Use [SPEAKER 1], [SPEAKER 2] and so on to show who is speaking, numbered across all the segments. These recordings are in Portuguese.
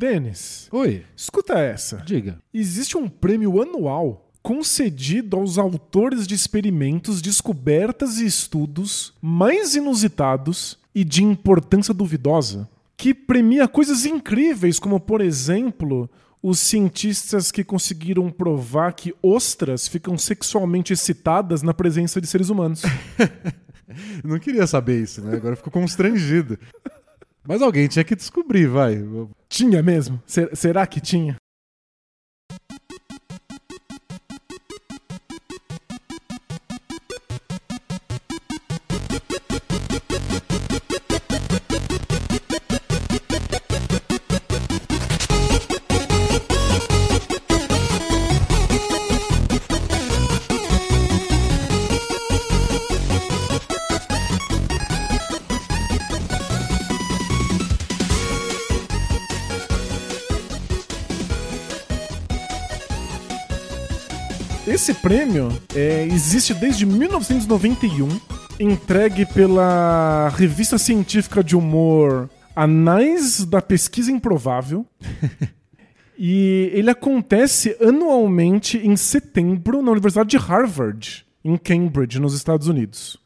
[SPEAKER 1] Denis,
[SPEAKER 2] Oi,
[SPEAKER 1] escuta essa.
[SPEAKER 2] diga.
[SPEAKER 1] Existe um prêmio anual concedido aos autores de experimentos, descobertas e estudos mais inusitados e de importância duvidosa, que premia coisas incríveis, como, por exemplo, os cientistas que conseguiram provar que ostras ficam sexualmente excitadas na presença de seres humanos.
[SPEAKER 2] Não queria saber isso, né? Agora eu fico constrangido. Mas alguém tinha que descobrir, vai.
[SPEAKER 1] tinha mesmo? Ser- será que tinha? Esse prêmio é, existe desde 1991, entregue pela revista científica de humor Anais da Pesquisa Improvável. e ele acontece anualmente em setembro na Universidade de Harvard, em Cambridge, nos Estados Unidos.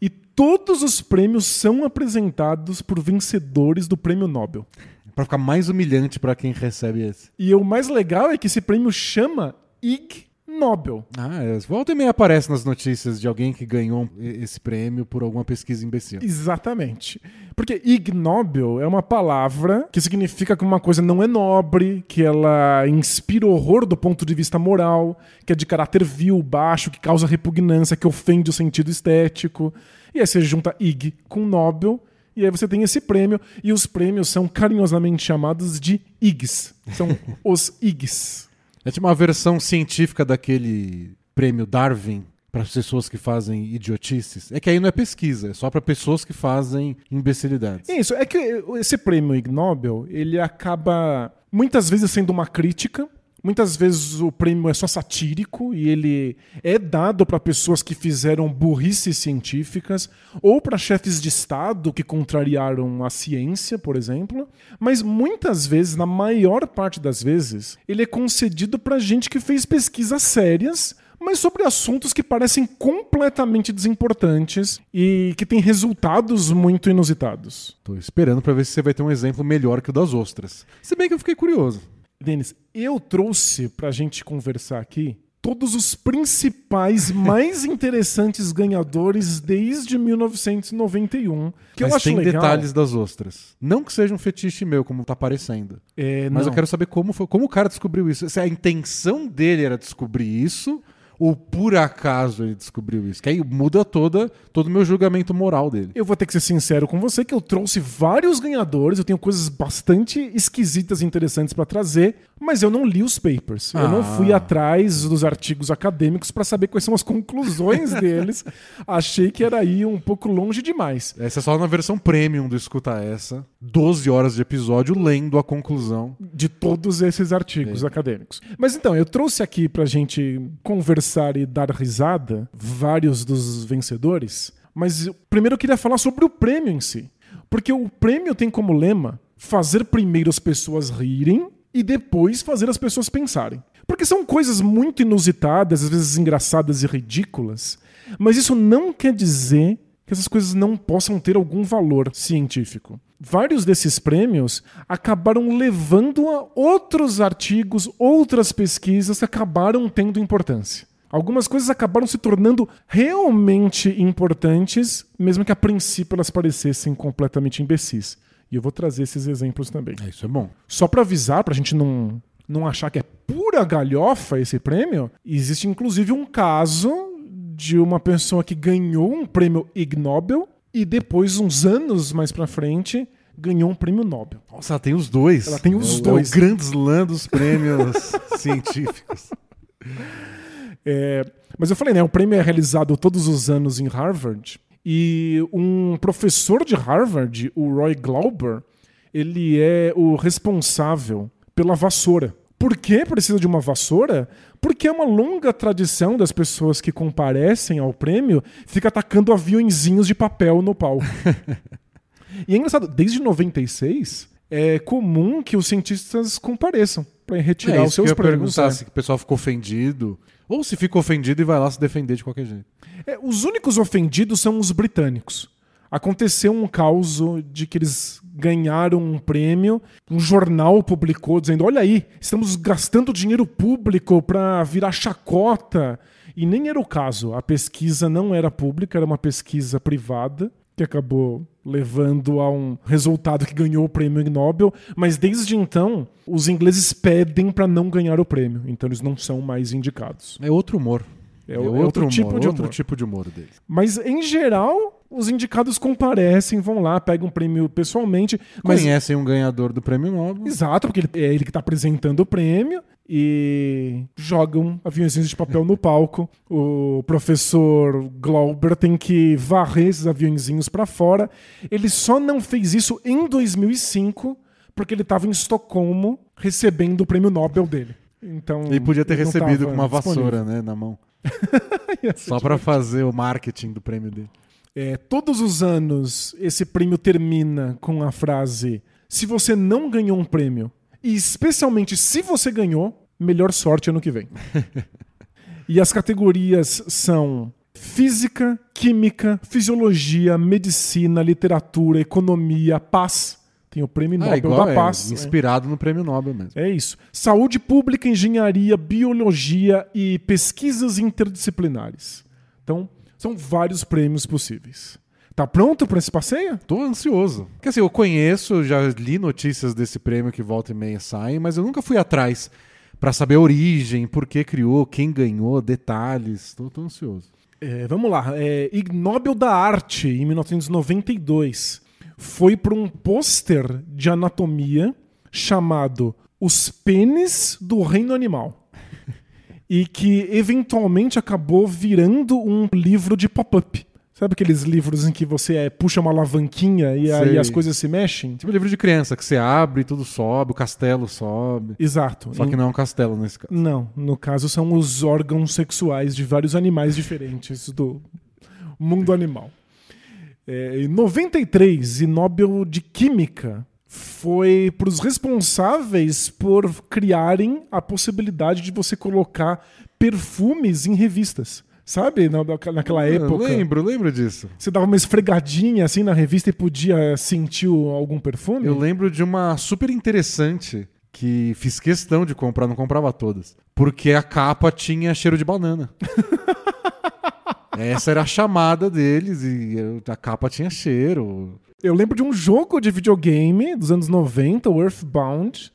[SPEAKER 1] E todos os prêmios são apresentados por vencedores do prêmio Nobel.
[SPEAKER 2] Pra ficar mais humilhante pra quem recebe esse.
[SPEAKER 1] E o mais legal é que esse prêmio chama Ig Nobel.
[SPEAKER 2] Ah, é. Volta e meia aparece nas notícias de alguém que ganhou esse prêmio por alguma pesquisa imbecil.
[SPEAKER 1] Exatamente. Porque Ig Nobel é uma palavra que significa que uma coisa não é nobre, que ela inspira horror do ponto de vista moral, que é de caráter vil, baixo, que causa repugnância, que ofende o sentido estético. E aí você junta Ig com Nobel, e aí você tem esse prêmio, e os prêmios são carinhosamente chamados de Igs. São os Igs.
[SPEAKER 2] É tipo uma versão científica daquele prêmio Darwin para pessoas que fazem idiotices. É que aí não é pesquisa, é só para pessoas que fazem imbecilidades.
[SPEAKER 1] É Isso, é que esse prêmio Ig Nobel, ele acaba muitas vezes sendo uma crítica, muitas vezes o prêmio é só satírico e ele é dado para pessoas que fizeram burrices científicas ou para chefes de estado que contrariaram a ciência, por exemplo, mas muitas vezes, na maior parte das vezes, ele é concedido para gente que fez pesquisas sérias mas sobre assuntos que parecem completamente desimportantes e que têm resultados muito inusitados.
[SPEAKER 2] Tô esperando para ver se você vai ter um exemplo melhor que o das ostras. Se bem que eu fiquei curioso.
[SPEAKER 1] Denis, eu trouxe pra gente conversar aqui todos os principais, mais interessantes ganhadores desde 1991. Que
[SPEAKER 2] Mas
[SPEAKER 1] eu acho
[SPEAKER 2] tem
[SPEAKER 1] legal.
[SPEAKER 2] detalhes das ostras. Não que seja um fetiche meu, como tá parecendo.
[SPEAKER 1] É,
[SPEAKER 2] Mas
[SPEAKER 1] não.
[SPEAKER 2] eu quero saber como, foi, como o cara descobriu isso. Se a intenção dele era descobrir isso, ou por acaso ele descobriu isso. Que aí muda toda, todo o meu julgamento moral dele.
[SPEAKER 1] Eu vou ter que ser sincero com você que eu trouxe vários ganhadores, eu tenho coisas bastante esquisitas e interessantes pra trazer, mas eu não li os papers. Eu não
[SPEAKER 2] Ah.
[SPEAKER 1] fui atrás dos artigos acadêmicos pra saber quais são as conclusões deles. Achei que era ir um pouco longe demais.
[SPEAKER 2] Essa é só na versão premium do Escuta Essa. 12 horas de episódio lendo a conclusão.
[SPEAKER 1] de todos esses artigos acadêmicos. Mas então, eu trouxe aqui pra gente conversar e dar risada vários dos vencedores, mas primeiro eu queria falar sobre o prêmio em si. Porque o prêmio tem como lema fazer primeiro as pessoas rirem e depois fazer as pessoas pensarem. Porque são coisas muito inusitadas, às vezes engraçadas e ridículas, mas isso não quer dizer que essas coisas não possam ter algum valor científico. Vários desses prêmios acabaram levando a outros artigos, outras pesquisas que acabaram tendo importância. Algumas coisas acabaram se tornando realmente importantes, mesmo que a princípio elas parecessem completamente imbecis. E eu vou trazer esses exemplos também.
[SPEAKER 2] É, isso é bom.
[SPEAKER 1] Só pra avisar, pra gente não, não achar que é pura galhofa esse prêmio, existe inclusive um caso de uma pessoa que ganhou um prêmio Ig Nobel e depois, uns anos mais pra frente, ganhou um prêmio Nobel.
[SPEAKER 2] Nossa, ela tem os dois.
[SPEAKER 1] Ela tem os
[SPEAKER 2] É
[SPEAKER 1] dois.
[SPEAKER 2] É o grande slam dos prêmios científicos.
[SPEAKER 1] É, mas eu falei, né? O prêmio é realizado todos os anos em Harvard. E um professor de Harvard, o Roy Glauber, ele é o responsável pela vassoura. Por que precisa de uma vassoura? Porque é uma longa tradição das pessoas que comparecem ao prêmio fica atacando aviõezinhos de papel no palco. E é engraçado, desde 96, é comum que os cientistas compareçam para retirar
[SPEAKER 2] é
[SPEAKER 1] os seus
[SPEAKER 2] que eu
[SPEAKER 1] prêmios.
[SPEAKER 2] perguntar,
[SPEAKER 1] é.
[SPEAKER 2] se o pessoal ficou ofendido. Ou se fica ofendido e vai lá se defender de qualquer jeito.
[SPEAKER 1] É, os únicos ofendidos são os britânicos. Aconteceu um caos de que eles ganharam um prêmio, um jornal publicou dizendo: olha aí, estamos gastando dinheiro público para virar chacota. E nem era o caso. A pesquisa não era pública, era uma pesquisa privada que acabou levando a um resultado que ganhou o prêmio Nobel, mas desde então os ingleses pedem para não ganhar o prêmio, então eles não são mais indicados.
[SPEAKER 2] É outro humor.
[SPEAKER 1] É, outro,
[SPEAKER 2] humor,
[SPEAKER 1] tipo de
[SPEAKER 2] outro
[SPEAKER 1] humor.
[SPEAKER 2] tipo de humor deles.
[SPEAKER 1] Mas em geral, os indicados comparecem, vão lá, pegam o prêmio pessoalmente, mas
[SPEAKER 2] Conhecem um ganhador do prêmio Nobel.
[SPEAKER 1] Exato, porque ele, é ele que está apresentando o prêmio e jogam aviãozinhos de papel no palco. O professor Glauber tem que varrer esses aviãozinhos para fora. Ele só não fez isso em 2005 porque ele estava em Estocolmo recebendo o prêmio Nobel dele. Então,
[SPEAKER 2] E podia ter recebido com uma
[SPEAKER 1] disponível.
[SPEAKER 2] vassoura, né, na mão.
[SPEAKER 1] Ser
[SPEAKER 2] Só pra fazer o marketing do prêmio dele.
[SPEAKER 1] É, todos os anos esse prêmio termina com a frase: se você não ganhou um prêmio, e especialmente se você ganhou, melhor sorte ano que vem. e as categorias são física, química, fisiologia, medicina, literatura, economia, paz. Tem o prêmio
[SPEAKER 2] Ah,
[SPEAKER 1] Nobel
[SPEAKER 2] igual,
[SPEAKER 1] da
[SPEAKER 2] é,
[SPEAKER 1] Paz.
[SPEAKER 2] inspirado no prêmio Nobel mesmo.
[SPEAKER 1] É isso. Saúde pública, engenharia, biologia e pesquisas interdisciplinares. Então, são vários prêmios possíveis. Tá pronto para esse passeio?
[SPEAKER 2] Tô ansioso. Porque assim, eu conheço, já li notícias desse prêmio que volta e meia saem, mas eu nunca fui atrás pra saber a origem, por que criou, quem ganhou, detalhes. Tô, tô ansioso.
[SPEAKER 1] É, vamos lá. É, Ig Nobel da Arte, em 1992, foi por um pôster de anatomia chamado Os Pênis do Reino Animal. e que eventualmente acabou virando um livro de pop-up. Sabe aqueles livros em que você é, puxa uma alavanquinha e aí as coisas se mexem?
[SPEAKER 2] Tipo livro de criança, que você abre e tudo sobe, o castelo sobe.
[SPEAKER 1] Exato.
[SPEAKER 2] Só que não é um castelo nesse caso.
[SPEAKER 1] Não, no caso são os órgãos sexuais de vários animais diferentes do mundo animal. É, em 93, e Nobel de Química foi para os responsáveis por criarem a possibilidade de você colocar perfumes em revistas. Sabe, na- naquela
[SPEAKER 2] Eu
[SPEAKER 1] época?
[SPEAKER 2] lembro, lembro disso.
[SPEAKER 1] Você dava uma esfregadinha assim na revista e podia sentir algum perfume?
[SPEAKER 2] Eu lembro de uma super interessante que fiz questão de comprar, não comprava todas. Porque a capa tinha cheiro de banana. Essa era a chamada deles e a capa tinha cheiro.
[SPEAKER 1] Eu lembro de um jogo de videogame dos anos 90, o Earthbound,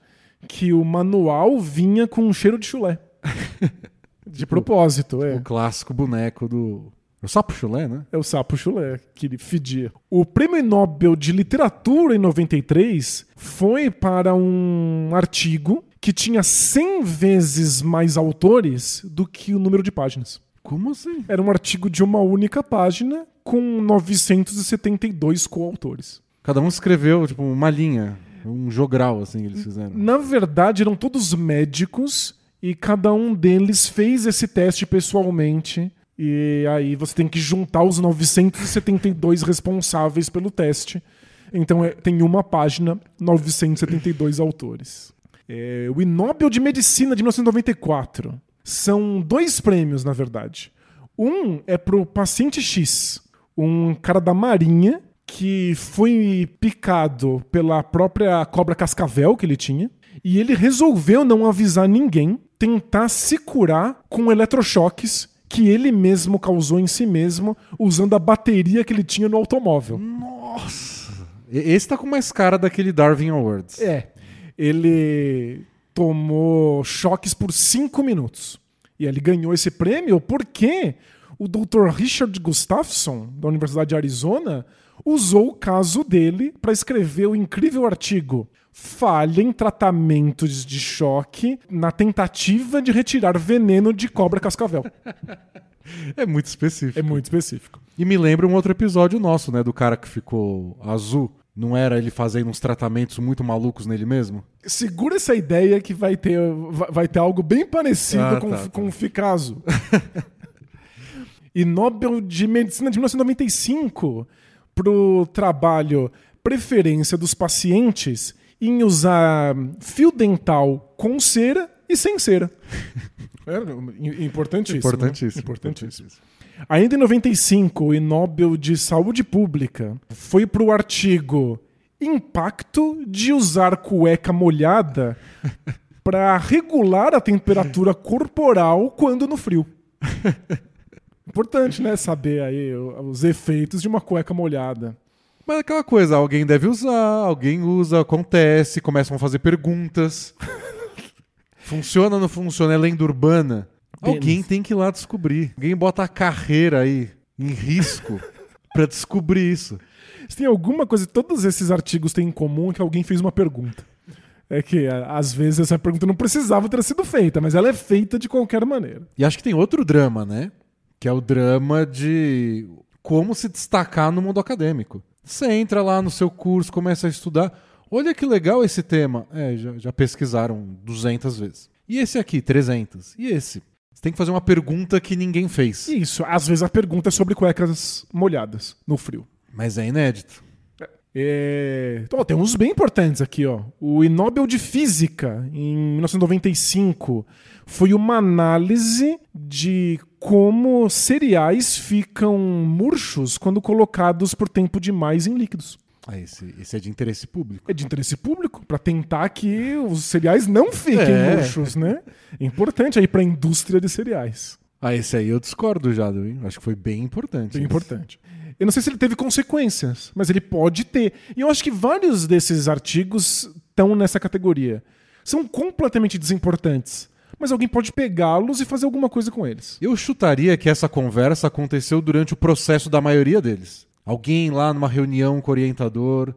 [SPEAKER 1] que o manual vinha com um cheiro de chulé. De propósito, é.
[SPEAKER 2] O clássico boneco do. O sapo chulé, né?
[SPEAKER 1] É o sapo chulé, que ele fedia. O prêmio Nobel de Literatura em 93 foi para um artigo que tinha 100 vezes mais autores do que o número de páginas.
[SPEAKER 2] Como assim?
[SPEAKER 1] Era um artigo de uma única página com 972 coautores.
[SPEAKER 2] Cada um escreveu, tipo, uma linha, um jogral, assim, que eles fizeram.
[SPEAKER 1] Na verdade, eram todos médicos e cada um deles fez esse teste pessoalmente. E aí você tem que juntar os 972 responsáveis pelo teste. Então é- tem uma página, 972 autores. É, o Nobel de Medicina de 1994. São dois prêmios, na verdade. Um é pro paciente X, um cara da Marinha que foi picado pela própria cobra cascavel que ele tinha. E ele resolveu não avisar ninguém, tentar se curar com eletrochoques que ele mesmo causou em si mesmo, usando a bateria que ele tinha no automóvel.
[SPEAKER 2] Nossa! Esse tá com mais cara daquele Darwin Awards.
[SPEAKER 1] É. Ele tomou choques por cinco minutos. E ele ganhou esse prêmio porque o Dr. Richard Gustafson, da Universidade de Arizona, usou o caso dele para escrever o incrível artigo Falha em tratamentos de choque na tentativa de retirar veneno de cobra cascavel.
[SPEAKER 2] É muito específico.
[SPEAKER 1] É muito específico.
[SPEAKER 2] E me lembra um outro episódio nosso, né? Do cara que ficou azul. Não era ele fazendo uns tratamentos muito malucos nele mesmo?
[SPEAKER 1] Segura essa ideia que vai ter, vai ter algo bem parecido
[SPEAKER 2] Ah,
[SPEAKER 1] com,
[SPEAKER 2] tá, tá.
[SPEAKER 1] com o Ficaso. e Nobel de Medicina de 1995 pro trabalho Preferência dos Pacientes em usar fio dental com cera e sem cera. É, importantíssimo.
[SPEAKER 2] Importantíssimo.
[SPEAKER 1] Né? Importantíssimo. Ainda em 95, o Nobel de Saúde Pública foi para o artigo Impacto de usar cueca molhada para regular a temperatura corporal quando no frio. Importante, né? Saber aí os efeitos de uma cueca molhada.
[SPEAKER 2] Mas é aquela coisa, alguém deve usar, alguém usa, acontece, começam a fazer perguntas. funciona ou não funciona? É lenda urbana? Alguém tem que ir lá descobrir. Alguém bota a carreira aí em risco para descobrir isso.
[SPEAKER 1] Se tem alguma coisa que todos esses artigos têm em comum é que alguém fez uma pergunta. É que às vezes essa pergunta não precisava ter sido feita, mas ela é feita de qualquer maneira.
[SPEAKER 2] E acho que tem outro drama, né? Que é o drama de como se destacar no mundo acadêmico. Você entra lá no seu curso, começa a estudar. Olha que legal esse tema. É, já, já pesquisaram 200 vezes. E esse aqui, 300. E esse? Tem que fazer uma pergunta que ninguém fez.
[SPEAKER 1] Isso, às vezes a pergunta é sobre cuecas molhadas no frio.
[SPEAKER 2] Mas é inédito.
[SPEAKER 1] É... Então, tem uns bem importantes aqui, ó. O Nobel de Física, em 1995, foi uma análise de como cereais ficam murchos quando colocados por tempo demais em líquidos.
[SPEAKER 2] Ah, esse, esse é de interesse público.
[SPEAKER 1] É de interesse público, para tentar que os cereais não fiquem é. murchos, né? É importante aí para a indústria de cereais.
[SPEAKER 2] Ah, esse aí eu discordo já, hein? acho que foi bem importante.
[SPEAKER 1] Bem esse. importante. Eu não sei se ele teve consequências, mas ele pode ter. E eu acho que vários desses artigos estão nessa categoria. São completamente desimportantes. Mas alguém pode pegá-los e fazer alguma coisa com eles.
[SPEAKER 2] Eu chutaria que essa conversa aconteceu durante o processo da maioria deles. Alguém lá numa reunião com o orientador.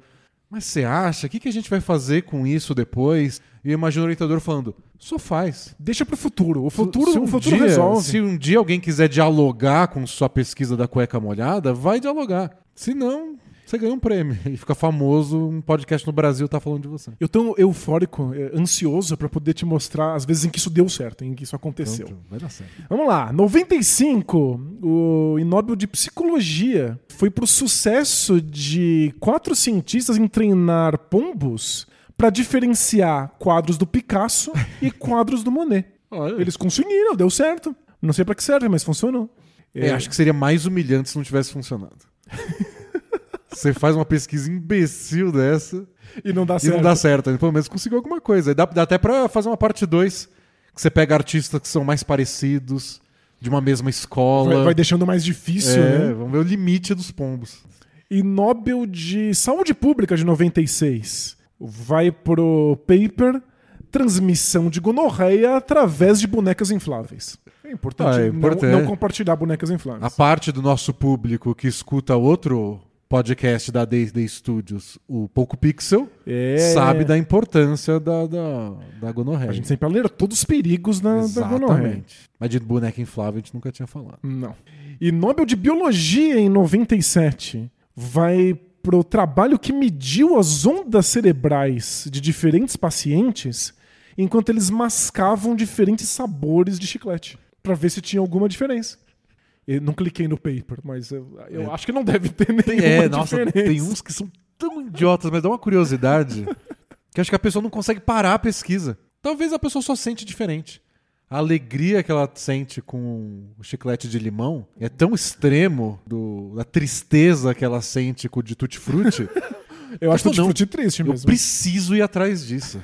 [SPEAKER 2] Mas você acha? O que, que a gente vai fazer com isso depois? E eu imagino o orientador falando: só faz.
[SPEAKER 1] Deixa para o futuro. O futuro,
[SPEAKER 2] se, um
[SPEAKER 1] o futuro
[SPEAKER 2] dia,
[SPEAKER 1] resolve.
[SPEAKER 2] Se um dia alguém quiser dialogar com sua pesquisa da cueca molhada, vai dialogar. Se não, você ganha um prêmio e fica famoso, um podcast no Brasil tá falando de você.
[SPEAKER 1] Eu tô eufórico, é, ansioso para poder te mostrar as vezes em que isso deu certo, em que isso aconteceu.
[SPEAKER 2] Pronto, vai dar certo.
[SPEAKER 1] Vamos lá, 95, o Nobel de Psicologia foi pro sucesso de quatro cientistas em treinar pombos para diferenciar quadros do Picasso e quadros do Monet. Olha. Eles conseguiram, deu certo. Não sei para que serve, mas funcionou.
[SPEAKER 2] É, é, acho que seria mais humilhante se não tivesse funcionado. Você faz uma pesquisa imbecil dessa.
[SPEAKER 1] E não dá
[SPEAKER 2] e
[SPEAKER 1] certo.
[SPEAKER 2] não dá certo. Pelo menos conseguiu alguma coisa. Dá, dá até pra fazer uma parte 2. Que você pega artistas que são mais parecidos, de uma mesma escola.
[SPEAKER 1] Vai, vai deixando mais difícil,
[SPEAKER 2] é,
[SPEAKER 1] né?
[SPEAKER 2] Vamos ver o limite dos pombos.
[SPEAKER 1] E Nobel de Saúde Pública de 96 vai pro paper transmissão de gonorreia através de bonecas infláveis. É importante, ah, é importante. Não, não, compartilhar bonecas infláveis.
[SPEAKER 2] A parte do nosso público que escuta outro podcast da D&D Studios, o Poco Pixel, é... sabe da importância da, da, da gonorreia.
[SPEAKER 1] A gente sempre alertou todos os perigos da, da gonorreia.
[SPEAKER 2] Mas de boneca inflável a gente nunca tinha falado.
[SPEAKER 1] Não. E Nobel de Biologia em 97 vai pro trabalho que mediu as ondas cerebrais de diferentes pacientes enquanto eles mascavam diferentes sabores de chiclete para ver se tinha alguma diferença. Eu não cliquei no paper, mas eu, eu é. acho que não deve ter nenhuma é, nossa, diferença.
[SPEAKER 2] Tem uns que são tão idiotas, mas dá uma curiosidade que acho que a pessoa não consegue parar a pesquisa. Talvez a pessoa só sente diferente. A alegria que ela sente com o chiclete de limão é tão extremo do, da tristeza que ela sente com o de tutti-frutti.
[SPEAKER 1] eu acho tutti frutti triste mesmo.
[SPEAKER 2] Eu preciso ir atrás disso.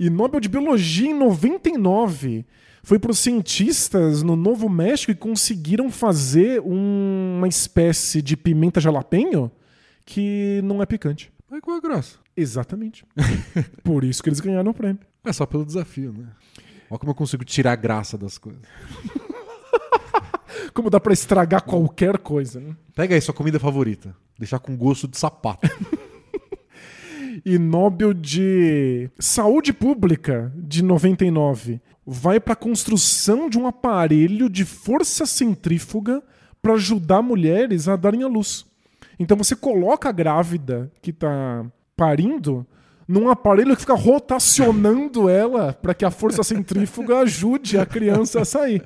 [SPEAKER 1] e Nobel de Biologia em 99 foi para os cientistas no Novo México e conseguiram fazer um, uma espécie de pimenta jalapeño que não é picante.
[SPEAKER 2] Mas qual a graça?
[SPEAKER 1] Exatamente. Por isso que eles ganharam o prêmio.
[SPEAKER 2] É só pelo desafio, né? Olha como eu consigo tirar a graça das coisas.
[SPEAKER 1] como dá para estragar qualquer coisa, né?
[SPEAKER 2] Pega aí sua comida favorita. Deixar com gosto de sapato.
[SPEAKER 1] e Nobel de Saúde Pública de 99 vai para a construção de um aparelho de força centrífuga para ajudar mulheres a darem à luz. Então você coloca a grávida que está parindo num aparelho que fica rotacionando ela para que a força centrífuga ajude a criança a sair.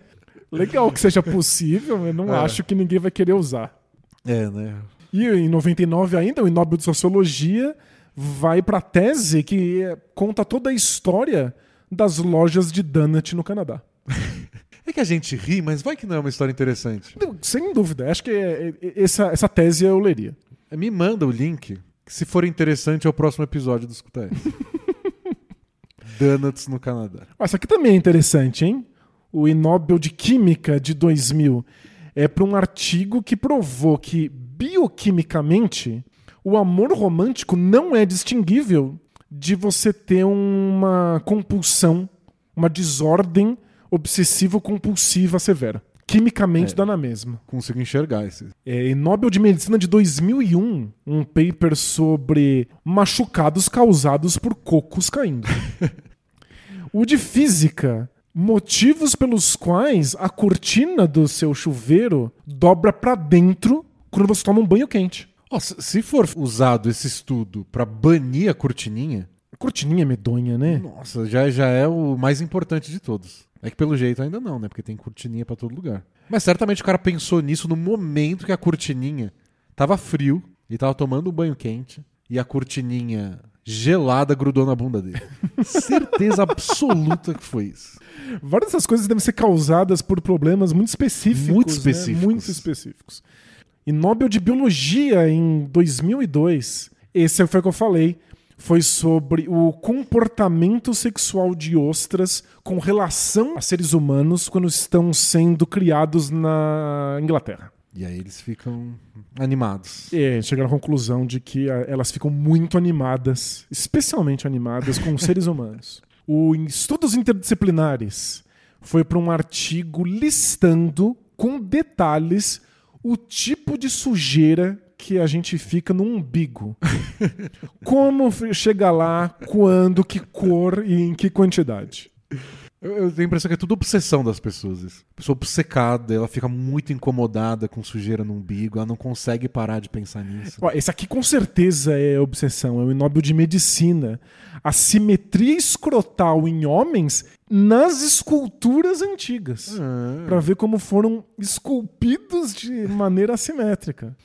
[SPEAKER 1] Legal que seja possível, eu não é. acho que ninguém vai querer usar.
[SPEAKER 2] É, né?
[SPEAKER 1] E em 99 ainda, o Nobel de Sociologia vai para a tese que conta toda a história das lojas de donut no Canadá.
[SPEAKER 2] É que a gente ri, mas vai que não é uma história interessante.
[SPEAKER 1] Sem dúvida. Acho que é, é, essa, essa tese eu leria.
[SPEAKER 2] Me manda o link, que se for interessante é o próximo episódio do Escuta Donuts no Canadá.
[SPEAKER 1] Ah, essa aqui também é interessante, hein? O Nobel de Química de 2000 é para um artigo que provou que bioquimicamente o amor romântico não é distinguível de você ter uma compulsão, uma desordem obsessivo-compulsiva severa. Quimicamente é, dá na mesma.
[SPEAKER 2] Consigo enxergar esse.
[SPEAKER 1] É, em Nobel de Medicina de 2001, um paper sobre machucados causados por cocos caindo. o de Física, motivos pelos quais a cortina do seu chuveiro dobra para dentro quando você toma um banho quente.
[SPEAKER 2] Se for usado esse estudo para banir a cortininha.
[SPEAKER 1] Cortininha medonha, né?
[SPEAKER 2] Nossa, já, já é o mais importante de todos. É que pelo jeito ainda não, né? Porque tem cortininha para todo lugar. Mas certamente o cara pensou nisso no momento que a cortininha tava frio e tava tomando um banho quente e a cortininha gelada grudou na bunda dele. Certeza absoluta que foi isso.
[SPEAKER 1] Várias dessas coisas devem ser causadas por problemas muito específicos.
[SPEAKER 2] Muito né? específicos.
[SPEAKER 1] Né? Muito específicos. E Nobel de Biologia em 2002, esse foi o que eu falei, foi sobre o comportamento sexual de ostras com relação a seres humanos quando estão sendo criados na Inglaterra.
[SPEAKER 2] E aí eles ficam animados.
[SPEAKER 1] É, chegaram à conclusão de que elas ficam muito animadas, especialmente animadas com seres humanos. O estudos interdisciplinares foi para um artigo listando com detalhes o tipo de sujeira que a gente fica no umbigo. Como chega lá, quando, que cor e em que quantidade.
[SPEAKER 2] Eu, eu, tenho a impressão que é tudo obsessão das pessoas. Isso. Pessoa obcecada, ela fica muito incomodada com sujeira no umbigo, ela não consegue parar de pensar nisso.
[SPEAKER 1] Ó, esse aqui com certeza é obsessão, é o Nobel de Medicina. A simetria escrotal em homens nas esculturas antigas. Ah. para ver como foram esculpidos de maneira assimétrica.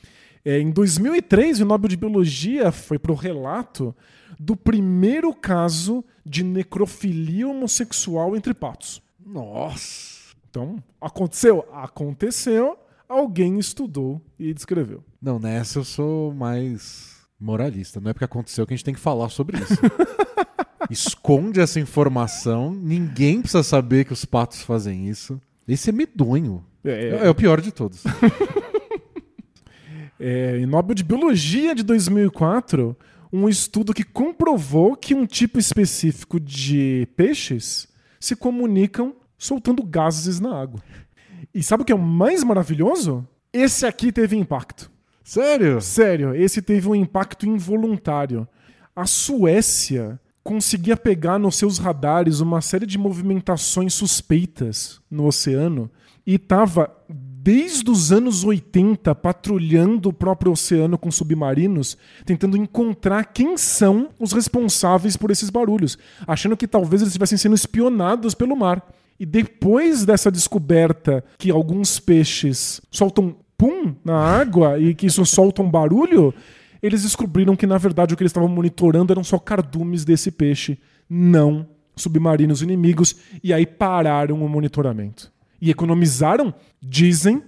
[SPEAKER 1] É, em 2003, o Nobel de Biologia foi para o relato do primeiro caso de necrofilia homossexual entre patos.
[SPEAKER 2] Nossa!
[SPEAKER 1] Então, aconteceu? Aconteceu, alguém estudou e descreveu.
[SPEAKER 2] Não, nessa eu sou mais moralista. Não é porque aconteceu que a gente tem que falar sobre isso. Esconde essa informação, ninguém precisa saber que os patos fazem isso. Esse é medonho. É, é... é o pior de todos.
[SPEAKER 1] é, em Nobel de Biologia de 2004, um estudo que comprovou que um tipo específico de peixes se comunicam soltando gases na água. E sabe o que é o mais maravilhoso? Esse aqui teve impacto.
[SPEAKER 2] Sério?
[SPEAKER 1] Sério, esse teve um impacto involuntário. A Suécia conseguia pegar nos seus radares uma série de movimentações suspeitas no oceano e estava desde os anos 80 patrulhando o próprio oceano com submarinos, tentando encontrar quem são os responsáveis por esses barulhos, achando que talvez eles estivessem sendo espionados pelo mar. E depois dessa descoberta que alguns peixes soltam pum na água e que isso solta um barulho, eles descobriram que na verdade o que eles estavam monitorando eram só cardumes desse peixe, não submarinos inimigos, e aí pararam o monitoramento e economizaram, dizem,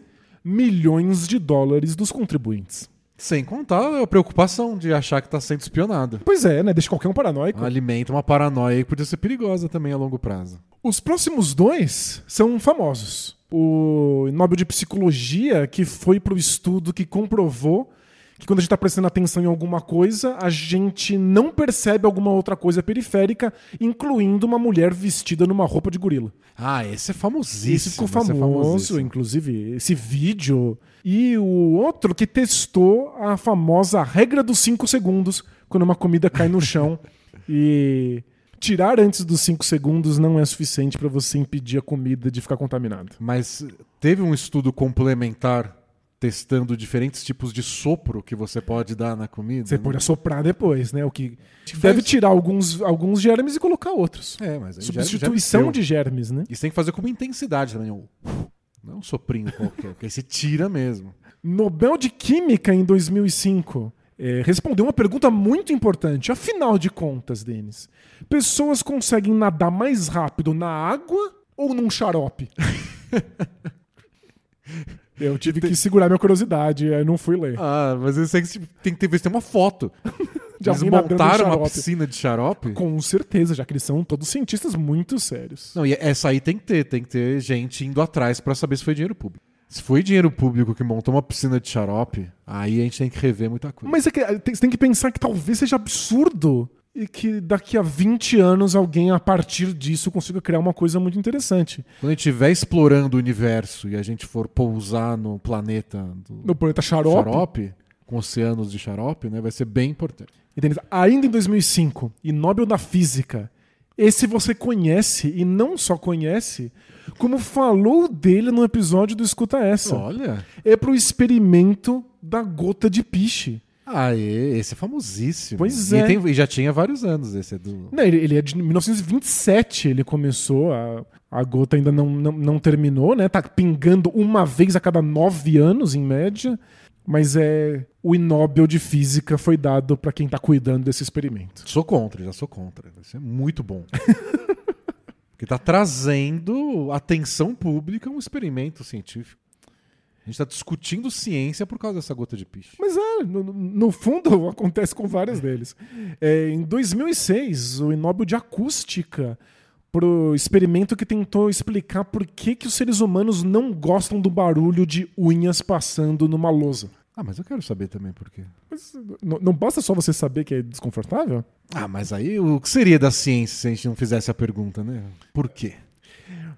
[SPEAKER 1] milhões de dólares dos contribuintes.
[SPEAKER 2] Sem contar a preocupação de achar que está sendo espionado.
[SPEAKER 1] Pois é, né? Deixa qualquer um paranoico.
[SPEAKER 2] Alimenta uma paranoia que podia ser perigosa também a longo prazo.
[SPEAKER 1] Os próximos dois são famosos. O Nobel de Psicologia, que foi para o estudo que comprovou que quando a gente está prestando atenção em alguma coisa, a gente não percebe alguma outra coisa periférica, incluindo uma mulher vestida numa roupa de gorila.
[SPEAKER 2] Ah, esse é famosíssimo.
[SPEAKER 1] Esse ficou famoso, esse é famosíssimo. inclusive, esse vídeo. E o outro que testou a famosa regra dos 5 segundos, quando uma comida cai no chão. e tirar antes dos 5 segundos não é suficiente para você impedir a comida de ficar contaminada.
[SPEAKER 2] Mas teve um estudo complementar testando diferentes tipos de sopro que você pode dar na comida.
[SPEAKER 1] Você
[SPEAKER 2] né?
[SPEAKER 1] pode assoprar depois, né? O que deve tirar alguns, alguns germes e colocar outros.
[SPEAKER 2] É, mas
[SPEAKER 1] substituição de germes, né?
[SPEAKER 2] E você tem que fazer com uma intensidade também. Não é um soprinho qualquer, porque aí você tira mesmo.
[SPEAKER 1] Nobel de Química em 2005 é, respondeu uma pergunta muito importante. Afinal de contas, Denis, pessoas conseguem nadar mais rápido na água ou num xarope? Eu tive que segurar minha curiosidade, aí não fui ler.
[SPEAKER 2] Ah, mas eu sei que tem que ter, tem uma foto.
[SPEAKER 1] De
[SPEAKER 2] Eles montaram uma piscina de xarope?
[SPEAKER 1] Com certeza, já que eles são todos cientistas muito sérios.
[SPEAKER 2] Não, e essa aí tem que ter, tem que ter gente indo atrás pra saber se foi dinheiro público. Se foi dinheiro público que montou uma piscina de xarope, aí a gente tem que rever muita coisa.
[SPEAKER 1] Mas é que, tem- você tem que pensar que talvez seja absurdo e que daqui a 20 anos alguém, a partir disso, consiga criar uma coisa muito interessante.
[SPEAKER 2] Quando a gente estiver explorando o universo e a gente for pousar no planeta do
[SPEAKER 1] No planeta Xarope,
[SPEAKER 2] xarope, com oceanos de xarope, né, vai ser bem importante.
[SPEAKER 1] Entende? Ainda em 2005, e Nobel da Física. Esse você conhece, e não só conhece, como falou dele no episódio do Escuta Essa.
[SPEAKER 2] Olha,
[SPEAKER 1] É pro experimento da gota de piche.
[SPEAKER 2] Aê, esse é famosíssimo.
[SPEAKER 1] Pois
[SPEAKER 2] E
[SPEAKER 1] é.
[SPEAKER 2] tem- E, já tinha vários anos esse é do...
[SPEAKER 1] Não, ele, ele é de 1927, ele começou, a, a gota ainda não, não, não terminou, né? Tá pingando uma vez a cada nove anos, em média. Mas é o Nobel de Física foi dado para quem tá cuidando desse experimento.
[SPEAKER 2] Sou contra, já sou contra. Isso é muito bom. Porque tá trazendo atenção pública a um experimento científico. A gente tá discutindo ciência por causa dessa gota de piche.
[SPEAKER 1] Mas é, no, no fundo acontece com vários deles. É, em 2006, o Nobel de Acústica pro experimento que tentou explicar por que, que os seres humanos não gostam do barulho de unhas passando numa lousa.
[SPEAKER 2] Ah, mas eu quero saber também por quê.
[SPEAKER 1] Mas não, não basta só você saber que é desconfortável?
[SPEAKER 2] Ah, mas aí o que seria da ciência se a gente não fizesse a pergunta, né? Por quê?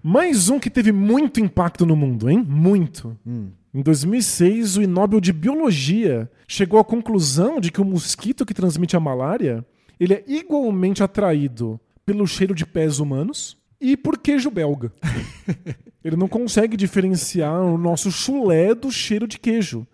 [SPEAKER 1] Mais um que teve muito impacto no mundo, hein? Muito.
[SPEAKER 2] Hum.
[SPEAKER 1] Em 2006, o Nobel de Biologia chegou à conclusão de que o mosquito que transmite a malária ele é igualmente atraído pelo cheiro de pés humanos e por queijo belga. ele não consegue diferenciar o nosso chulé do cheiro de queijo.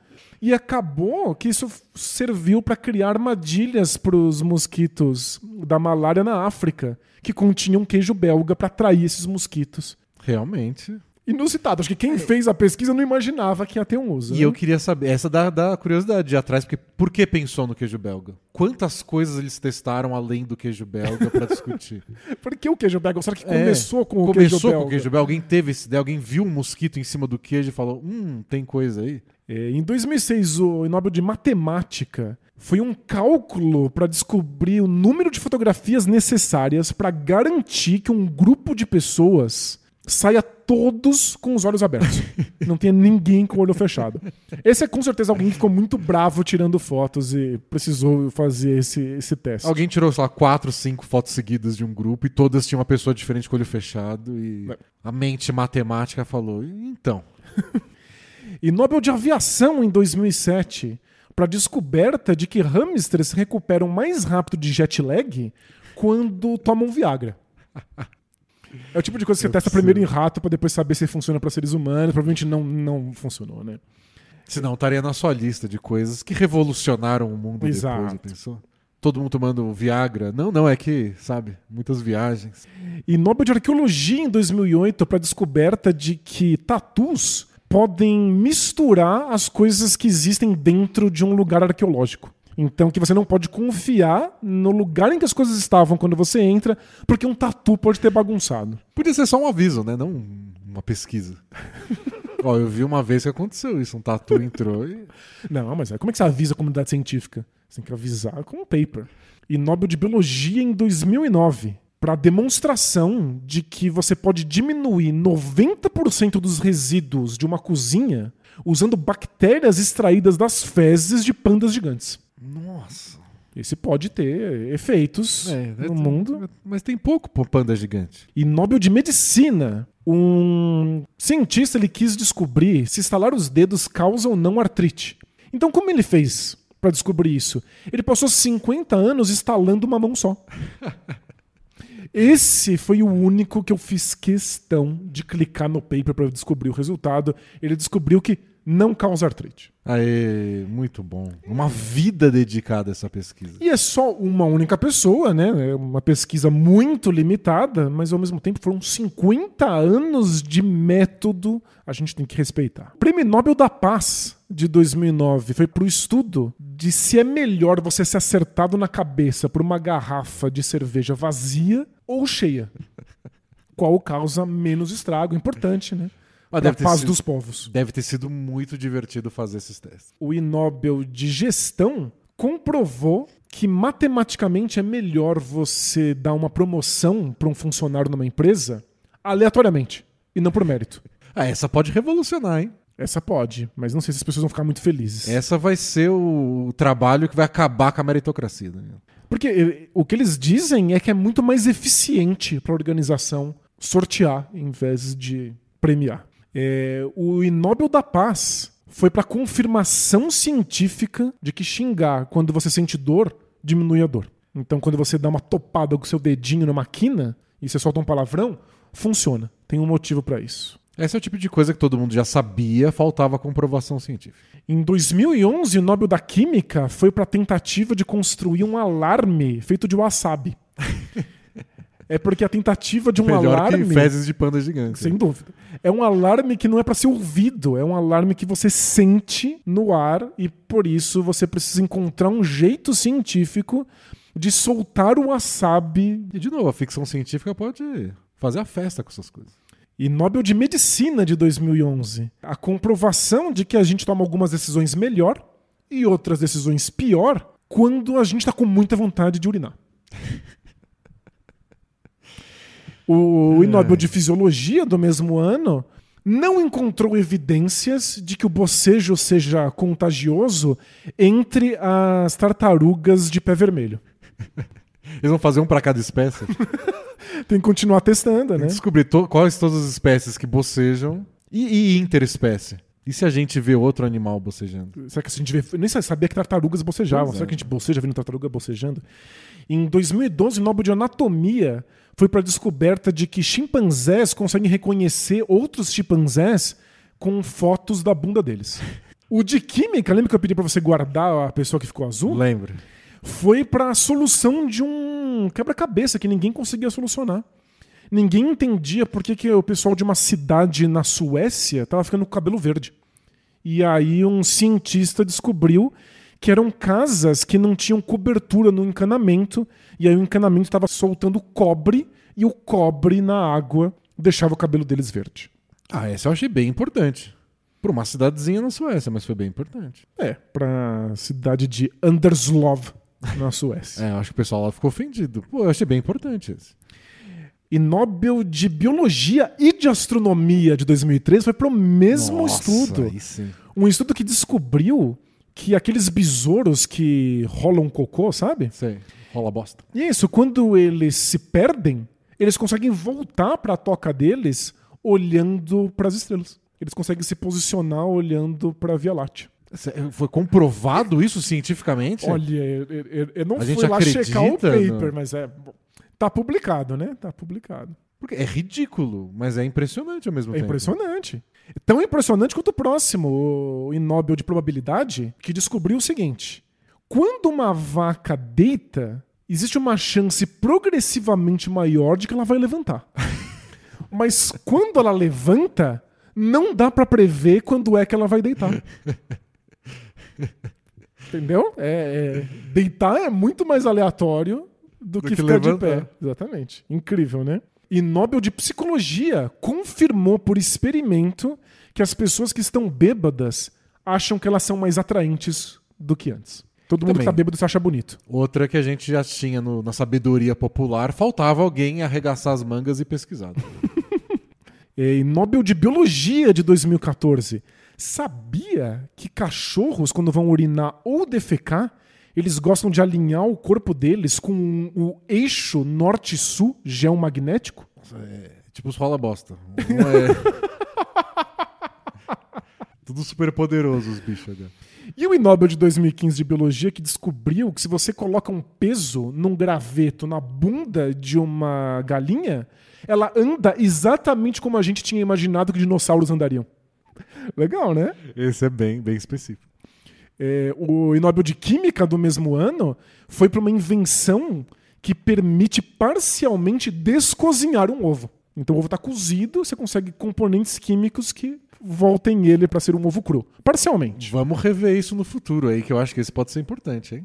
[SPEAKER 1] E acabou que isso serviu para criar armadilhas para os mosquitos da malária na África, que continham queijo belga para atrair esses mosquitos.
[SPEAKER 2] Realmente.
[SPEAKER 1] Inusitado. Acho que quem fez a pesquisa não imaginava que ia ter um uso.
[SPEAKER 2] E
[SPEAKER 1] né?
[SPEAKER 2] eu queria saber, essa dá, dá curiosidade de atrás, porque por que pensou no queijo belga? Quantas coisas eles testaram além do queijo belga pra discutir?
[SPEAKER 1] Por que o queijo belga? Será que
[SPEAKER 2] É,
[SPEAKER 1] começou com o
[SPEAKER 2] Começou
[SPEAKER 1] queijo
[SPEAKER 2] com
[SPEAKER 1] belga?
[SPEAKER 2] o queijo belga? Alguém teve esse ideia? Alguém viu um mosquito em cima do queijo e falou: Hum, tem coisa aí?
[SPEAKER 1] É, em 2006, o Nobel de Matemática foi um cálculo para descobrir o número de fotografias necessárias para garantir que um grupo de pessoas saia todos com os olhos abertos. Não tenha ninguém com o olho fechado. Esse é com certeza alguém que ficou muito bravo tirando fotos e precisou fazer esse, esse teste.
[SPEAKER 2] Alguém tirou, sei lá, quatro, cinco fotos seguidas de um grupo e todas tinham uma pessoa diferente com o olho fechado e
[SPEAKER 1] É.
[SPEAKER 2] a mente matemática falou: Então.
[SPEAKER 1] E Nobel de Aviação em 2007 para descoberta de que hamsters recuperam mais rápido de jet lag quando tomam Viagra. É o tipo de coisa que você
[SPEAKER 2] Eu
[SPEAKER 1] testa
[SPEAKER 2] preciso.
[SPEAKER 1] primeiro em rato para depois saber se funciona para seres humanos. Provavelmente não, não funcionou, né?
[SPEAKER 2] Senão estaria na sua lista de coisas que revolucionaram o mundo depois,
[SPEAKER 1] Exato.
[SPEAKER 2] já pensou? Todo mundo tomando Viagra. Não, não, é que, sabe, muitas viagens.
[SPEAKER 1] E Nobel de Arqueologia em 2008 para descoberta de que tatus podem misturar as coisas que existem dentro de um lugar arqueológico. Então que você não pode confiar no lugar em que as coisas estavam quando você entra, porque um tatu pode ter bagunçado.
[SPEAKER 2] Podia ser só um aviso, né? Não uma pesquisa. Ó, eu vi uma vez que aconteceu isso. Um tatu entrou e.
[SPEAKER 1] Não, mas é, como é que você avisa a comunidade científica? Você tem que avisar com um paper. E Nobel de Biologia em 2009 para demonstração de que você pode diminuir 90% dos resíduos de uma cozinha usando bactérias extraídas das fezes de pandas gigantes.
[SPEAKER 2] Nossa.
[SPEAKER 1] Esse pode ter efeitos
[SPEAKER 2] É,
[SPEAKER 1] no mundo.
[SPEAKER 2] Mas tem pouco panda gigante.
[SPEAKER 1] E Nobel de Medicina, um cientista ele quis descobrir se estalar os dedos causa ou não artrite. Então, como ele fez para descobrir isso? Ele passou 50 anos instalando uma mão só. Esse foi o único que eu fiz questão de clicar no paper para descobrir o resultado. Ele descobriu que não causa artrite.
[SPEAKER 2] Aê, muito bom. Uma vida dedicada a essa pesquisa.
[SPEAKER 1] E é só uma única pessoa, né? É uma pesquisa muito limitada, mas ao mesmo tempo foram 50 anos de método, a gente tem que respeitar. Prêmio Nobel da Paz de 2009 foi para o estudo de se é melhor você ser acertado na cabeça por uma garrafa de cerveja vazia ou cheia. Qual causa menos estrago? Importante, né?
[SPEAKER 2] Mas
[SPEAKER 1] Para
[SPEAKER 2] deve
[SPEAKER 1] a
[SPEAKER 2] ter
[SPEAKER 1] paz
[SPEAKER 2] sido-
[SPEAKER 1] dos povos.
[SPEAKER 2] Deve ter sido muito divertido fazer esses testes.
[SPEAKER 1] O Inóbel de Gestão comprovou que matematicamente é melhor você dar uma promoção para um funcionário numa empresa aleatoriamente e não por mérito.
[SPEAKER 2] Ah, essa pode revolucionar, hein?
[SPEAKER 1] Essa pode, mas não sei se as pessoas vão ficar muito felizes.
[SPEAKER 2] Essa vai ser o trabalho que vai acabar com a meritocracia. Daniel.
[SPEAKER 1] Porque eh, o que eles dizem é que é muito mais eficiente para a organização sortear em vez de premiar. É, o Inóbel da Paz foi para confirmação científica de que xingar quando você sente dor diminui a dor. Então, quando você dá uma topada com o seu dedinho numa quina e você solta um palavrão, funciona. Tem um motivo para isso.
[SPEAKER 2] Esse é o tipo de coisa que todo mundo já sabia, faltava comprovação científica.
[SPEAKER 1] Em 2011, o Nobel da Química foi para a tentativa de construir um alarme feito de wasabi. é porque a tentativa de um
[SPEAKER 2] Melhor
[SPEAKER 1] alarme.
[SPEAKER 2] que fezes de panda gigante.
[SPEAKER 1] Sem dúvida. É um alarme que não é para ser ouvido, é um alarme que você sente no ar e por isso você precisa encontrar um jeito científico de soltar o wasabi.
[SPEAKER 2] E de novo, a ficção científica pode fazer a festa com essas coisas.
[SPEAKER 1] E Nobel de Medicina de 2011. A comprovação de que a gente toma algumas decisões melhor e outras decisões pior quando a gente está com muita vontade de urinar. O
[SPEAKER 2] É.
[SPEAKER 1] Nobel de Fisiologia do mesmo ano não encontrou evidências de que o bocejo seja contagioso entre as tartarugas de pé vermelho.
[SPEAKER 2] Eles vão fazer um pra cada espécie.
[SPEAKER 1] Tem que continuar testando,
[SPEAKER 2] Tem
[SPEAKER 1] né?
[SPEAKER 2] descobrir to- quais todas as espécies que bocejam e, e interespécie. E se a gente vê outro animal bocejando?
[SPEAKER 1] Será que a gente vê. Eu nem sabia que tartarugas bocejavam.
[SPEAKER 2] É.
[SPEAKER 1] Será que a gente boceja vendo tartaruga bocejando? Em 2012, o Nobel de Anatomia foi para a descoberta de que chimpanzés conseguem reconhecer outros chimpanzés com fotos da bunda deles. O de química, lembra que eu pedi para você guardar a pessoa que ficou azul?
[SPEAKER 2] Lembra?
[SPEAKER 1] Foi para a solução de um quebra-cabeça que ninguém conseguia solucionar. Ninguém entendia por que, que o pessoal de uma cidade na Suécia tava ficando com cabelo verde. E aí um cientista descobriu que eram casas que não tinham cobertura no encanamento, e aí o encanamento estava soltando cobre, e o cobre na água deixava o cabelo deles verde.
[SPEAKER 2] Ah, essa eu achei bem importante. Pra uma cidadezinha na Suécia, mas foi bem importante.
[SPEAKER 1] É, pra cidade de Anderslov, na Suécia.
[SPEAKER 2] É, eu acho que o pessoal lá ficou ofendido. Pô, eu achei bem importante esse.
[SPEAKER 1] E Nobel de Biologia e de Astronomia de 2003 foi pro mesmo
[SPEAKER 2] Nossa,
[SPEAKER 1] estudo.
[SPEAKER 2] aí sim.
[SPEAKER 1] Um estudo que descobriu que aqueles besouros que rolam cocô, sabe?
[SPEAKER 2] Sei. Rola bosta.
[SPEAKER 1] Isso, quando eles se perdem, eles conseguem voltar para a toca deles olhando para as estrelas. Eles conseguem se posicionar olhando para a Via Láctea.
[SPEAKER 2] Cê- Foi comprovado isso cientificamente?
[SPEAKER 1] Olha, eu, eu- eu não
[SPEAKER 2] A
[SPEAKER 1] fui lá checar o paper,
[SPEAKER 2] no-
[SPEAKER 1] mas é. Tá publicado, né? Tá publicado.
[SPEAKER 2] Porque é ridículo, mas é impressionante ao mesmo
[SPEAKER 1] É
[SPEAKER 2] tempo.
[SPEAKER 1] impressionante. Tão impressionante quanto o próximo, o Inóbel de Probabilidade, que descobriu o seguinte: quando uma vaca deita, existe uma chance progressivamente maior de que ela vai levantar. Mas quando ela levanta, não dá pra prever quando é que ela vai deitar. Entendeu? É, é- deitar é muito mais aleatório do, que,
[SPEAKER 2] que
[SPEAKER 1] ficar de
[SPEAKER 2] levantar.
[SPEAKER 1] pé. Exatamente. Incrível, né? E Nobel de Psicologia confirmou por experimento que as pessoas que estão bêbadas acham que elas são mais atraentes do que antes. Todo mundo que tá bêbado se acha bonito.
[SPEAKER 2] Outra que a gente já tinha no- na sabedoria popular, faltava alguém arregaçar as mangas e pesquisar.
[SPEAKER 1] E Nobel de Biologia de 2014. Sabia que cachorros, quando vão urinar ou defecar, eles gostam de alinhar o corpo deles com o eixo norte-sul geomagnético?
[SPEAKER 2] tipo os rola bosta. Não é- Tudo super poderoso os bichos ali.
[SPEAKER 1] E o Nobel de 2015 de Biologia que descobriu que se você coloca um peso num graveto na bunda de uma galinha, ela anda exatamente como a gente tinha imaginado que dinossauros andariam. Legal, né?
[SPEAKER 2] Esse é bem, bem específico.
[SPEAKER 1] É, o Nobel de Química do mesmo ano foi para uma invenção que permite parcialmente descozinhar um ovo. Então o ovo está cozido, você consegue componentes químicos que voltem ele para ser um ovo cru. Parcialmente.
[SPEAKER 2] Vamos rever isso no futuro aí, que eu acho que esse pode ser importante, hein?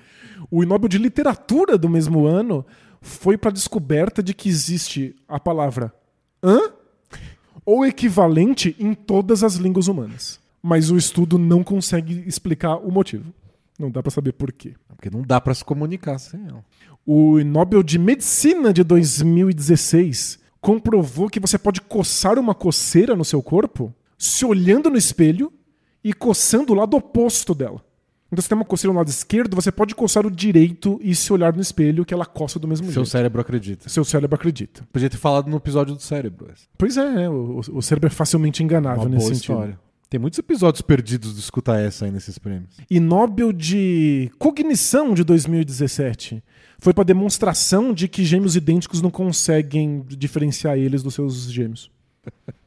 [SPEAKER 1] o Nobel de Literatura do mesmo ano foi para a descoberta de que existe a palavra hã ou equivalente em todas as línguas humanas. Mas o estudo não consegue explicar o motivo. Não dá para saber por quê.
[SPEAKER 2] Porque não dá para se comunicar sem ela.
[SPEAKER 1] O Nobel de Medicina de 2016 comprovou que você pode coçar uma coceira no seu corpo se olhando no espelho e coçando o lado oposto dela. Então, se tem uma coceira no lado esquerdo, você pode coçar o direito e se olhar no espelho que ela coça do mesmo
[SPEAKER 2] Seu
[SPEAKER 1] jeito.
[SPEAKER 2] cérebro acredita.
[SPEAKER 1] Seu cérebro acredita.
[SPEAKER 2] Podia ter falado no episódio do cérebro.
[SPEAKER 1] Pois é, é, o, o cérebro é facilmente enganável
[SPEAKER 2] Uma
[SPEAKER 1] nesse
[SPEAKER 2] boa
[SPEAKER 1] sentido.
[SPEAKER 2] história. Tem muitos episódios perdidos do Escuta Essa aí nesses prêmios.
[SPEAKER 1] E Nobel de Cognição de 2017 foi para demonstração de que gêmeos idênticos não conseguem diferenciar eles dos seus gêmeos.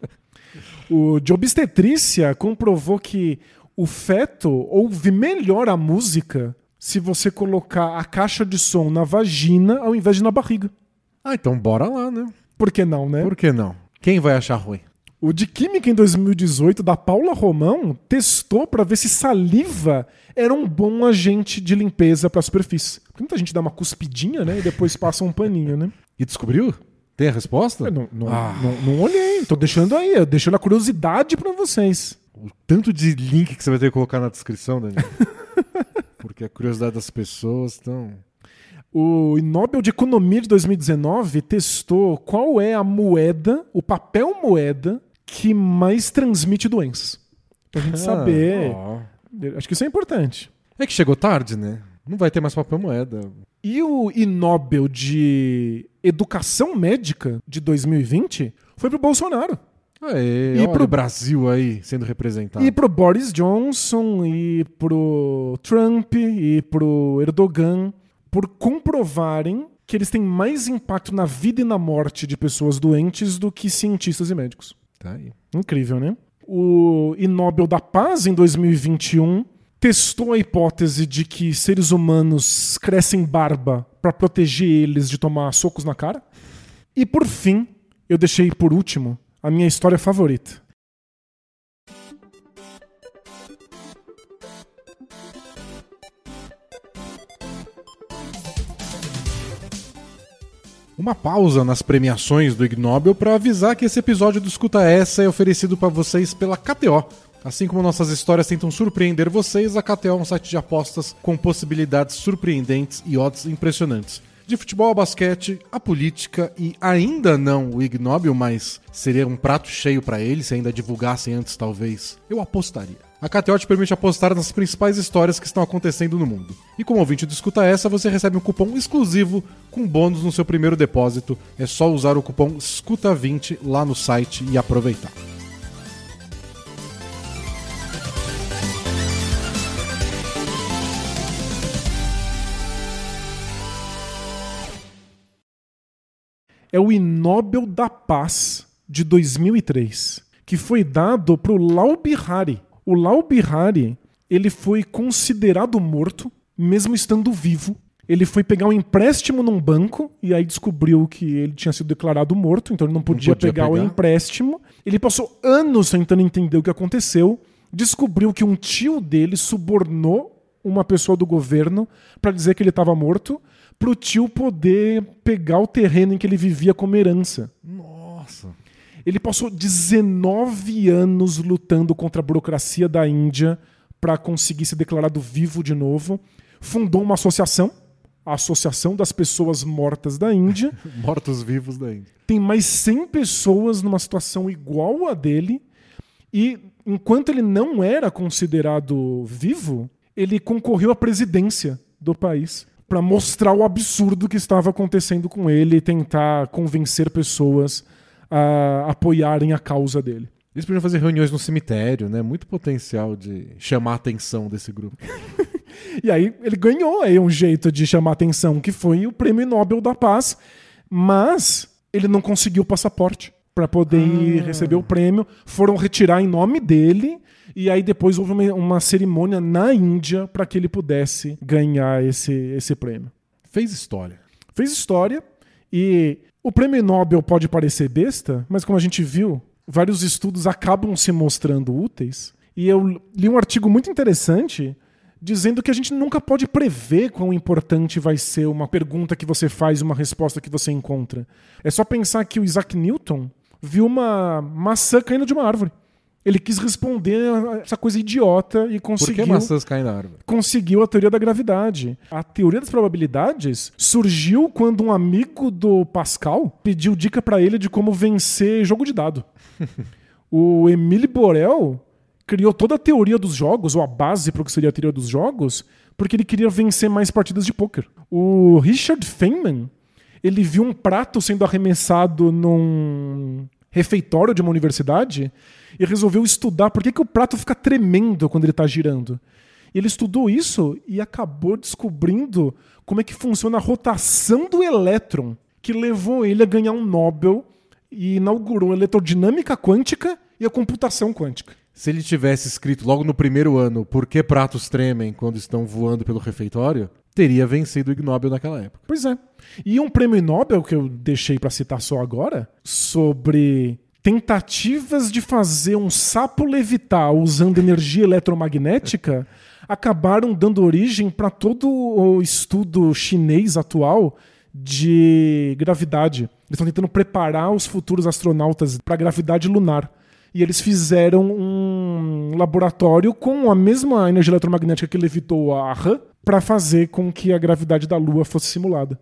[SPEAKER 1] o de obstetrícia comprovou que o feto ouve melhor a música se você colocar a caixa de som na vagina ao invés de na barriga.
[SPEAKER 2] Ah, então bora lá, né?
[SPEAKER 1] Por que não, né?
[SPEAKER 2] Por que não? Quem vai achar ruim?
[SPEAKER 1] O de Química em 2018, da Paula Romão, testou para ver se saliva era um bom agente de limpeza para a superfície. Porque muita gente dá uma cuspidinha, né? E depois passa um paninho, né?
[SPEAKER 2] E descobriu? Tem a resposta?
[SPEAKER 1] Não, não,
[SPEAKER 2] Ah.
[SPEAKER 1] não, não olhei, tô deixando aí, deixando a curiosidade para vocês.
[SPEAKER 2] O tanto de link que você vai ter que colocar na descrição, Daniel. Porque a curiosidade das pessoas estão.
[SPEAKER 1] O Nobel de Economia de 2019 testou qual é a moeda, o papel moeda, que mais transmite doenças. Pra gente saber.
[SPEAKER 2] ó.
[SPEAKER 1] Acho que isso é importante.
[SPEAKER 2] É que chegou tarde, né? Não vai ter mais papel moeda.
[SPEAKER 1] E o Nobel de Educação Médica de 2020 foi pro Bolsonaro.
[SPEAKER 2] Aê,
[SPEAKER 1] E
[SPEAKER 2] olha
[SPEAKER 1] pro-
[SPEAKER 2] o Brasil aí sendo representado.
[SPEAKER 1] E pro Boris Johnson, e pro Trump, e pro Erdogan, por comprovarem que eles têm mais impacto na vida e na morte de pessoas doentes do que cientistas e médicos.
[SPEAKER 2] Tá.
[SPEAKER 1] Incrível, né? O I Nobel da Paz, em 2021, testou a hipótese de que seres humanos crescem barba para proteger eles de tomar socos na cara. E por fim, eu deixei por último a minha história favorita.
[SPEAKER 2] Uma pausa nas premiações do Ig Nobel para avisar que esse episódio do Escuta Essa é oferecido para vocês pela KTO. Assim como nossas histórias tentam surpreender vocês, a KTO é um site de apostas com possibilidades surpreendentes e odds impressionantes. De futebol a basquete, a política e ainda não o Ig Nobel, mas seria um prato cheio para eles se ainda divulgassem antes, talvez. Eu apostaria. A KTO te permite apostar nas principais histórias que estão acontecendo no mundo. E como ouvinte do Escuta Essa, você recebe um cupom exclusivo com bônus no seu primeiro depósito. É só usar o cupom ESCUTA20 lá no site e aproveitar.
[SPEAKER 1] É o I Nobel da Paz de 2003, que foi dado para o Lau Bihari. O Lau Bihari, ele foi considerado morto, mesmo estando vivo. Ele foi pegar um empréstimo num banco e aí descobriu que ele tinha sido declarado morto, então ele não podia,
[SPEAKER 2] podia
[SPEAKER 1] pegar, o
[SPEAKER 2] pegar.
[SPEAKER 1] empréstimo. Ele passou anos tentando entender o que aconteceu, descobriu que um tio dele subornou uma pessoa do governo para dizer que ele estava morto, para o tio poder pegar o terreno em que ele vivia como herança.
[SPEAKER 2] Nossa.
[SPEAKER 1] Ele passou 19 anos lutando contra a burocracia da Índia para conseguir ser declarado vivo de novo. Fundou uma associação, a Associação das Pessoas Mortas da Índia.
[SPEAKER 2] Mortos-vivos da Índia.
[SPEAKER 1] Tem mais 100 pessoas numa situação igual a dele. E enquanto ele não era considerado vivo, ele concorreu à presidência do país para mostrar o absurdo que estava acontecendo com ele e tentar convencer pessoas a apoiarem a causa dele.
[SPEAKER 2] Eles podiam fazer reuniões no cemitério, né? Muito potencial de chamar a atenção desse grupo.
[SPEAKER 1] E aí ele ganhou aí um jeito de chamar atenção, que foi o Prêmio Nobel da Paz, mas ele não conseguiu o passaporte para poder ir receber o prêmio. Foram retirar em nome dele e aí depois houve uma, uma cerimônia na Índia para que ele pudesse ganhar esse, esse prêmio.
[SPEAKER 2] Fez história.
[SPEAKER 1] Fez história e O prêmio Nobel pode parecer besta, mas como a gente viu, vários estudos acabam se mostrando úteis. E eu li um artigo muito interessante dizendo que a gente nunca pode prever quão importante vai ser uma pergunta que você faz uma resposta que você encontra. É só pensar que o Isaac Newton viu uma maçã caindo de uma árvore. Ele quis responder a essa coisa idiota e conseguiu.
[SPEAKER 2] Por que maçãs caem na árvore?
[SPEAKER 1] Conseguiu a teoria da gravidade. A teoria das probabilidades surgiu quando um amigo do Pascal pediu dica para ele de como vencer jogo de dado. o Emile Borel criou toda a teoria dos jogos, ou a base para o que seria a teoria dos jogos, porque ele queria vencer mais partidas de poker. O Richard Feynman, ele viu um prato sendo arremessado num refeitório de uma universidade e resolveu estudar por que, que o prato fica tremendo quando ele está girando. Ele estudou isso e acabou descobrindo como é que funciona a rotação do elétron, que levou ele a ganhar um Nobel e inaugurou a eletrodinâmica quântica e a computação quântica.
[SPEAKER 2] Se ele tivesse escrito logo no primeiro ano por que pratos tremem quando estão voando pelo refeitório, teria vencido o Ig Nobel naquela época.
[SPEAKER 1] Pois é. E um prêmio Nobel que eu deixei para citar só agora, sobre tentativas de fazer um sapo levitar usando energia eletromagnética acabaram dando origem para todo o estudo chinês atual de gravidade. Eles estão tentando preparar os futuros astronautas para a gravidade lunar. E eles fizeram um laboratório com a mesma energia eletromagnética que levitou a RAM para fazer com que a gravidade da Lua fosse simulada.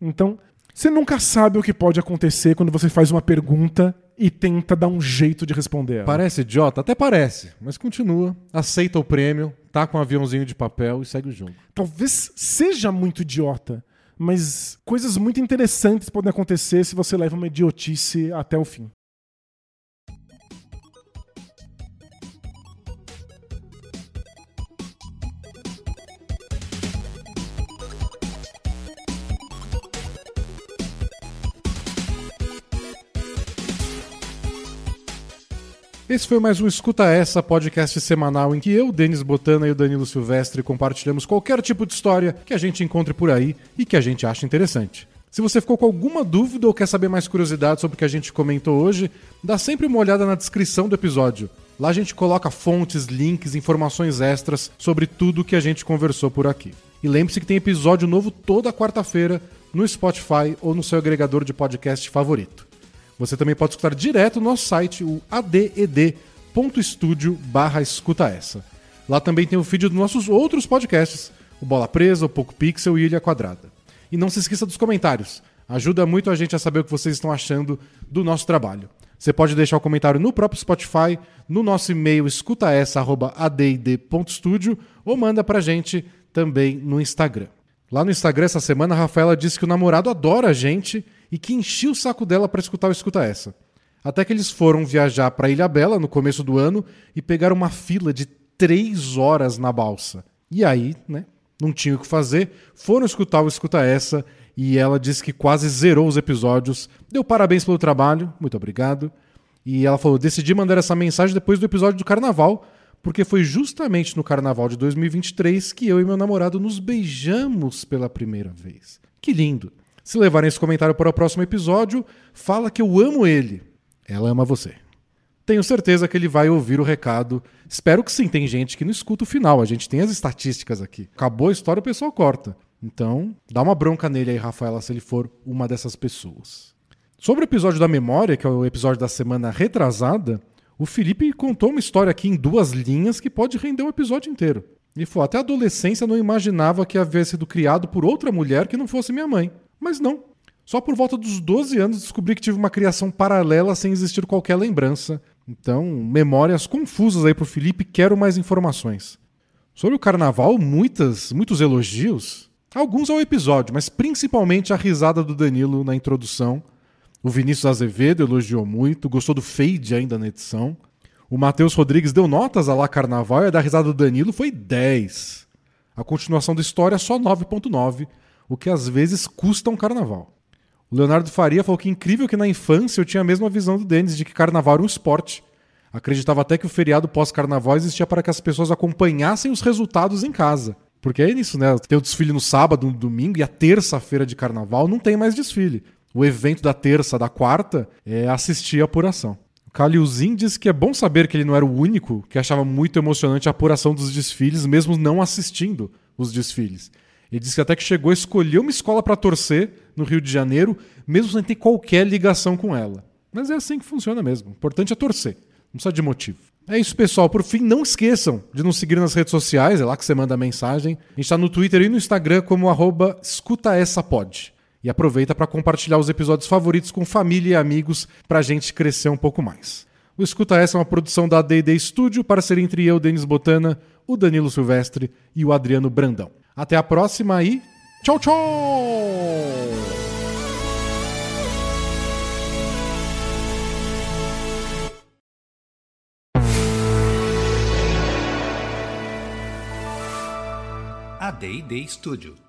[SPEAKER 1] Então, você nunca sabe o que pode acontecer quando você faz uma pergunta e tenta dar um jeito de responder.
[SPEAKER 2] Parece idiota? Até parece, mas continua, aceita o prêmio, tá com um aviãozinho de papel e segue o jogo.
[SPEAKER 1] Talvez seja muito idiota, mas coisas muito interessantes podem acontecer se você leva uma idiotice até o fim.
[SPEAKER 2] Esse foi mais um Escuta Essa, podcast semanal em que eu, Denis Botana e o Danilo Silvestre compartilhamos qualquer tipo de história que a gente encontre por aí e que a gente acha interessante. Se você ficou com alguma dúvida ou quer saber mais curiosidades sobre o que a gente comentou hoje, dá sempre uma olhada na descrição do episódio. Lá a gente coloca fontes, links, informações extras sobre tudo que a gente conversou por aqui. E lembre-se que tem episódio novo toda quarta-feira no Spotify ou no seu agregador de podcast favorito. Você também pode escutar direto no nosso site, o aded.studio barra escuta essa. Lá também tem o feed dos nossos outros podcasts, o Bola Presa, o Poco Pixel e Ilha Quadrada. E não se esqueça dos comentários. Ajuda muito a gente a saber o que vocês estão achando do nosso trabalho. Você pode deixar o um comentário no próprio Spotify, no nosso e-mail escutaessa.add.studio ou manda pra gente também no Instagram. Lá no Instagram essa semana a Rafaela disse que o namorado adora a gente e que enchia o saco dela para escutar o Escuta Essa. Até que eles foram viajar para Ilha Bela no começo do ano e pegaram uma fila de três horas na balsa. E aí, né, não tinha o que fazer, foram escutar o Escuta Essa e ela disse que quase zerou os episódios. Deu parabéns pelo trabalho, muito obrigado. E ela falou: decidi mandar essa mensagem depois do episódio do carnaval, porque foi justamente no carnaval de 2023 que eu e meu namorado nos beijamos pela primeira vez. Que lindo! Se levarem esse comentário para o próximo episódio, fala que eu amo ele. Ela ama você. Tenho certeza que ele vai ouvir o recado. Espero que sim. Tem gente que não escuta o final. A gente tem as estatísticas aqui. Acabou a história, o pessoal corta. Então, dá uma bronca nele aí, Rafaela, se ele for uma dessas pessoas. Sobre o episódio da memória, que é o episódio da semana retrasada, o Felipe contou uma história aqui em duas linhas que pode render um episódio inteiro. Ele falou: até a adolescência não imaginava que havia sido criado por outra mulher que não fosse minha mãe. Mas não. Só por volta dos 12 anos descobri que tive uma criação paralela sem existir qualquer lembrança. Então, memórias confusas aí pro Felipe, quero mais informações. Sobre o carnaval, muitas, muitos elogios. Alguns ao episódio, mas principalmente a risada do Danilo na introdução. O Vinícius Azevedo elogiou muito, gostou do fade ainda na edição. O Matheus Rodrigues deu notas a lá carnaval e a da risada do Danilo foi 10. A continuação da história só 9.9 o que às vezes custa um carnaval. O Leonardo Faria falou que incrível que na infância eu tinha a mesma visão do Denis de que carnaval era um esporte. Acreditava até que o feriado pós-carnaval existia para que as pessoas acompanhassem os resultados em casa. Porque é isso, né? Tem o desfile no sábado, no domingo e a terça-feira de carnaval não tem mais desfile. o evento da terça, da quarta, é assistir a apuração. O Kalilzin disse que é bom saber que ele não era o único que achava muito emocionante a apuração dos desfiles, mesmo não assistindo os desfiles. Ele disse que até que chegou a escolher uma escola para torcer no Rio de Janeiro, mesmo sem ter qualquer ligação com ela. Mas é assim que funciona mesmo. O importante é torcer. Não precisa de motivo. É isso, pessoal. Por fim, não esqueçam de nos seguir nas redes sociais, é lá que você manda a mensagem. A gente está no Twitter e no Instagram como arroba escutaessapod. E aproveita para compartilhar os episódios favoritos com família e amigos para a gente crescer um pouco mais. O Escuta Essa é uma produção da D&D Studio, parceria entre eu, Denis Botana, o Danilo Silvestre e o Adriano Brandão. Até a próxima e tchau, tchau!
[SPEAKER 3] A D&D Studio